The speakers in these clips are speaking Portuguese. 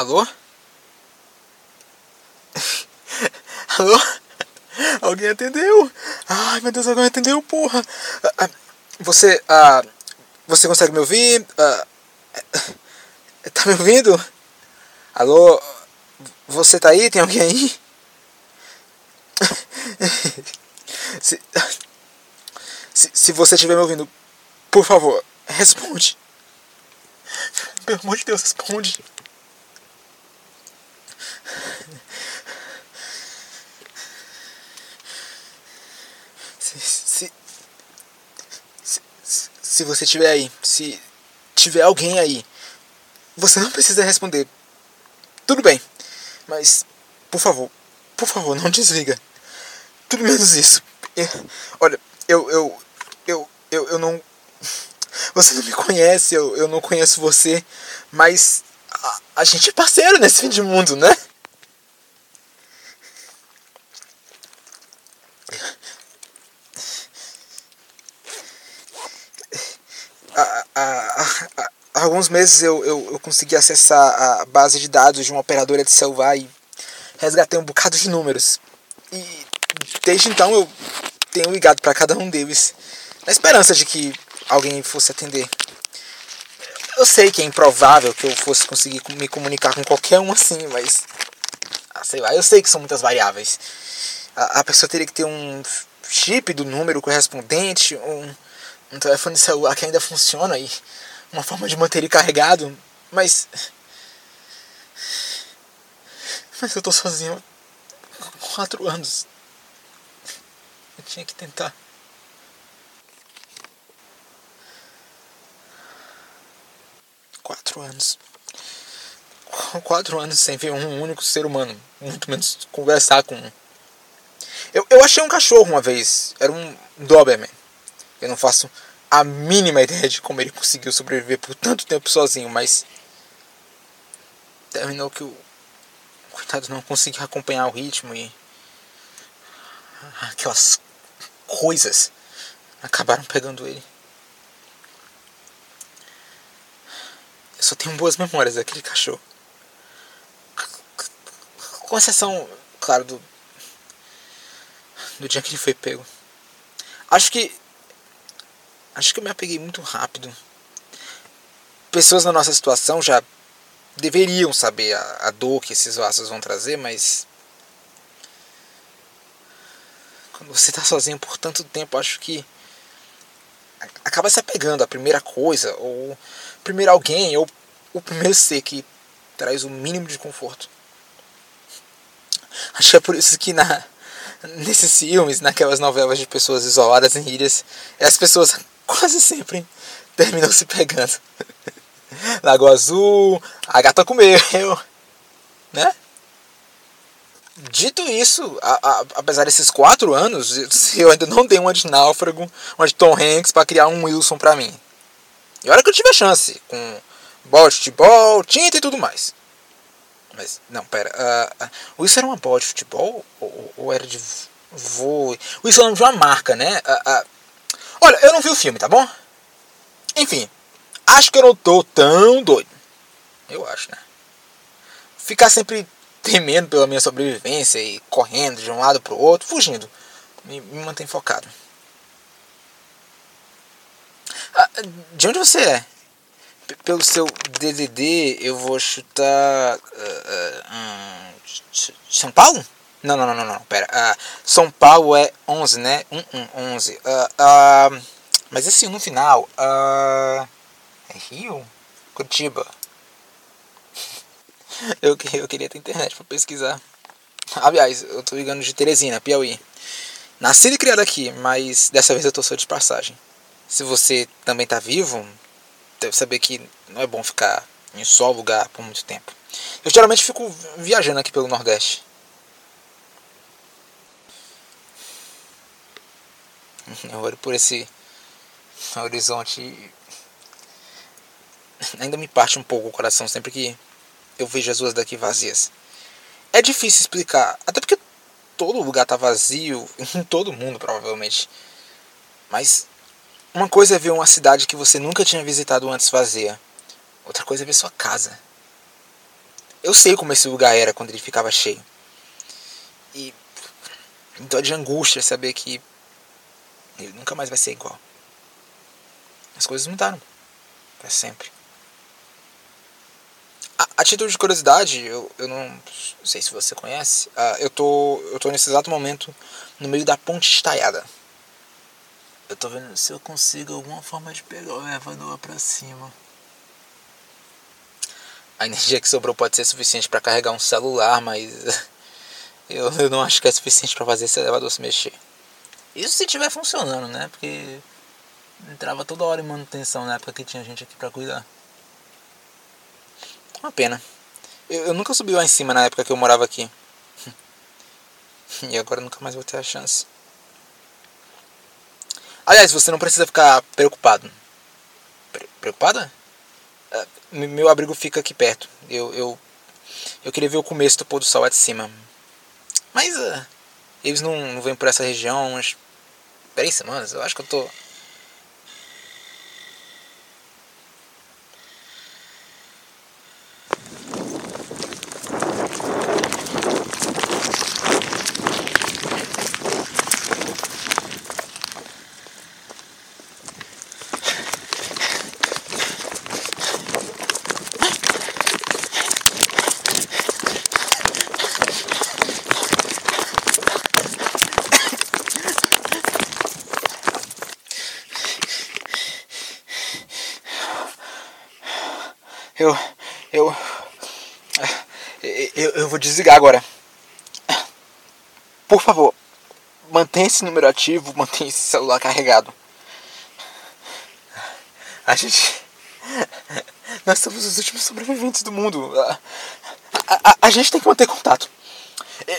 Alô? Alô? Alguém atendeu? Ai meu Deus, alguém atendeu, porra! Ah, ah, você. Ah, você consegue me ouvir? Ah, tá me ouvindo? Alô? Você tá aí? Tem alguém aí? Se, se, se você estiver me ouvindo, por favor, responde. Pelo amor de Deus, responde. Se, se, se, se você estiver aí, se tiver alguém aí, você não precisa responder. Tudo bem, mas por favor, por favor, não desliga. Tudo menos isso. Olha, eu, eu, eu, eu, eu não. Você não me conhece, eu, eu não conheço você, mas a, a gente é parceiro nesse fim de mundo, né? Há, há, alguns meses eu, eu, eu consegui acessar a base de dados de uma operadora de celular e resgatei um bocado de números. E desde então eu tenho ligado para cada um deles, na esperança de que alguém fosse atender. Eu sei que é improvável que eu fosse conseguir me comunicar com qualquer um assim, mas. Ah, sei lá, eu sei que são muitas variáveis. A, a pessoa teria que ter um chip do número correspondente, um, um telefone celular que ainda funciona e uma forma de manter ele carregado, mas. Mas eu tô sozinho há quatro anos. Eu tinha que tentar. Quatro anos. Quatro anos sem ver um único ser humano. Muito menos conversar com um. Eu, eu achei um cachorro uma vez. Era um Doberman. Eu não faço a mínima ideia de como ele conseguiu sobreviver por tanto tempo sozinho, mas. Terminou que o. Coitado não conseguiu acompanhar o ritmo e. Aquelas coisas acabaram pegando ele. Eu só tenho boas memórias daquele cachorro. Com exceção, claro, do. do dia que ele foi pego. Acho que. Acho que eu me apeguei muito rápido. Pessoas na nossa situação já deveriam saber a, a dor que esses laços vão trazer, mas quando você está sozinho por tanto tempo, acho que acaba se apegando à primeira coisa, ou primeiro alguém, ou o primeiro ser que traz o mínimo de conforto. Acho que é por isso que na, nesses filmes, naquelas novelas de pessoas isoladas em ilhas, as pessoas quase sempre terminam se pegando. Lago Azul, a gata comeu, né? Dito isso, a, a, apesar desses quatro anos, eu ainda não dei uma de náufrago, uma de Tom Hanks para criar um Wilson para mim. E olha que eu tive a chance, com bola de futebol, tinta e tudo mais. Mas, não, pera. Uh, uh, era uma bola de futebol? Ou, ou era de voo? O Wilson nome de uma marca, né? Uh, olha, eu não vi o filme, tá bom? Enfim, acho que eu não tô tão doido. Eu acho, né? Ficar sempre temendo pela minha sobrevivência e correndo de um lado para o outro, fugindo. Me, me mantém focado. Ah, de onde você é? P pelo seu DDD, eu vou chutar. Uh, uh, São Paulo? Não, não, não, não, não pera. Uh, São Paulo é 11, né? 1, 1, 11. mas esse no final. é Rio? Curitiba. eu, eu queria ter internet para pesquisar. Aliás, eu tô ligando de Teresina, Piauí. Nascido e criado aqui, mas dessa vez eu tô só de passagem. Se você também tá vivo, deve saber que não é bom ficar em só lugar por muito tempo. Eu geralmente fico viajando aqui pelo Nordeste. Eu olho por esse horizonte ainda me parte um pouco o coração sempre que eu vejo as ruas daqui vazias. É difícil explicar, até porque todo lugar tá vazio, em todo mundo provavelmente. Mas uma coisa é ver uma cidade que você nunca tinha visitado antes vazia. Outra coisa é ver sua casa. eu sei como esse lugar era quando ele ficava cheio. E então de angústia saber que ele nunca mais vai ser igual. As coisas mudaram para sempre. A, a título de curiosidade, eu, eu não sei se você conhece, uh, eu, tô, eu tô nesse exato momento no meio da ponte estaiada. Eu tô vendo se eu consigo alguma forma de pegar o elevador pra cima. A energia que sobrou pode ser suficiente para carregar um celular, mas eu, eu não acho que é suficiente para fazer esse elevador se mexer. Isso se estiver funcionando, né? Porque entrava toda hora em manutenção na época que tinha gente aqui para cuidar. Uma pena. Eu, eu nunca subi lá em cima na época que eu morava aqui. e agora nunca mais vou ter a chance. Aliás, você não precisa ficar preocupado. Pre preocupada? Uh, meu abrigo fica aqui perto. Eu, eu, eu queria ver o começo do pôr do sol lá de cima. Mas uh, eles não, não vêm por essa região umas três semanas. Eu acho que eu tô Eu, eu, eu, eu vou desligar agora. Por favor, mantenha esse número ativo, mantenha esse celular carregado. A gente. Nós somos os últimos sobreviventes do mundo. A, a, a, a gente tem que manter contato.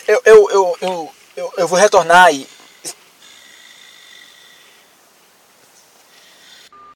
Eu, eu, eu, eu, eu, eu vou retornar e